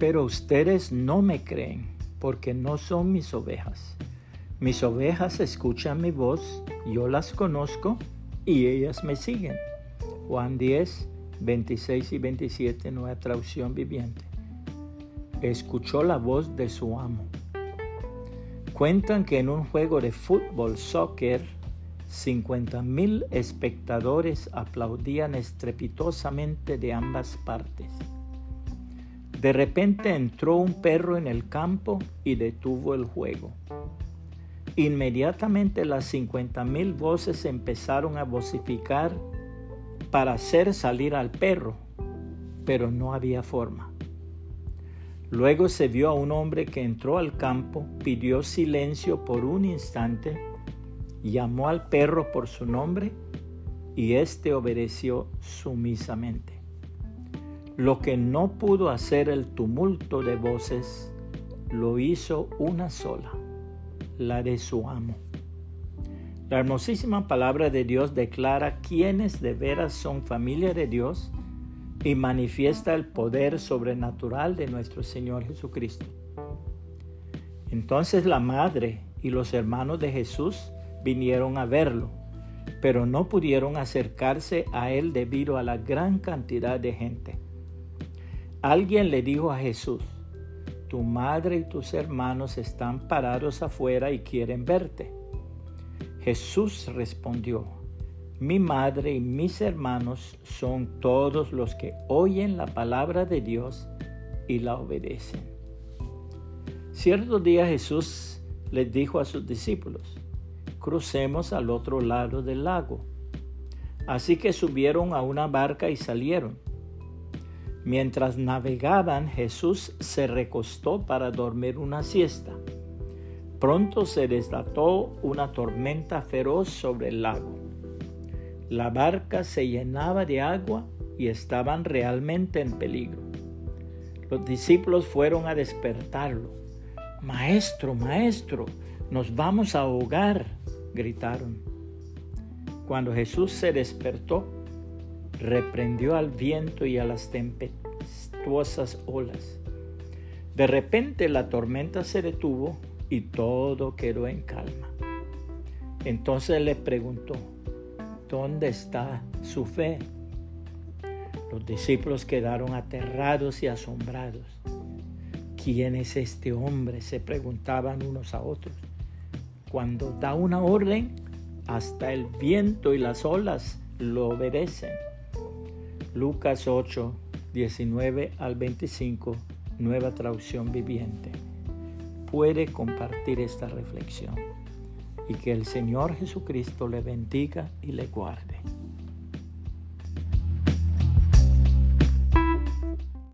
Pero ustedes no me creen porque no son mis ovejas. Mis ovejas escuchan mi voz, yo las conozco y ellas me siguen. Juan 10, 26 y 27, nueva traducción viviente. Escuchó la voz de su amo. Cuentan que en un juego de fútbol, soccer, 50 mil espectadores aplaudían estrepitosamente de ambas partes. De repente entró un perro en el campo y detuvo el juego. Inmediatamente las 50 mil voces empezaron a vocificar para hacer salir al perro, pero no había forma. Luego se vio a un hombre que entró al campo, pidió silencio por un instante, llamó al perro por su nombre y éste obedeció sumisamente. Lo que no pudo hacer el tumulto de voces, lo hizo una sola, la de su amo. La hermosísima palabra de Dios declara quiénes de veras son familia de Dios y manifiesta el poder sobrenatural de nuestro Señor Jesucristo. Entonces la madre y los hermanos de Jesús vinieron a verlo, pero no pudieron acercarse a él debido a la gran cantidad de gente. Alguien le dijo a Jesús, tu madre y tus hermanos están parados afuera y quieren verte. Jesús respondió, mi madre y mis hermanos son todos los que oyen la palabra de Dios y la obedecen. Cierto día Jesús les dijo a sus discípulos, crucemos al otro lado del lago. Así que subieron a una barca y salieron. Mientras navegaban, Jesús se recostó para dormir una siesta. Pronto se desató una tormenta feroz sobre el lago. La barca se llenaba de agua y estaban realmente en peligro. Los discípulos fueron a despertarlo. Maestro, maestro, nos vamos a ahogar, gritaron. Cuando Jesús se despertó, reprendió al viento y a las tempestuosas olas. De repente la tormenta se detuvo y todo quedó en calma. Entonces le preguntó, ¿dónde está su fe? Los discípulos quedaron aterrados y asombrados. ¿Quién es este hombre? se preguntaban unos a otros. Cuando da una orden, hasta el viento y las olas lo obedecen. Lucas 8, 19 al 25, nueva traducción viviente puede compartir esta reflexión y que el Señor Jesucristo le bendiga y le guarde.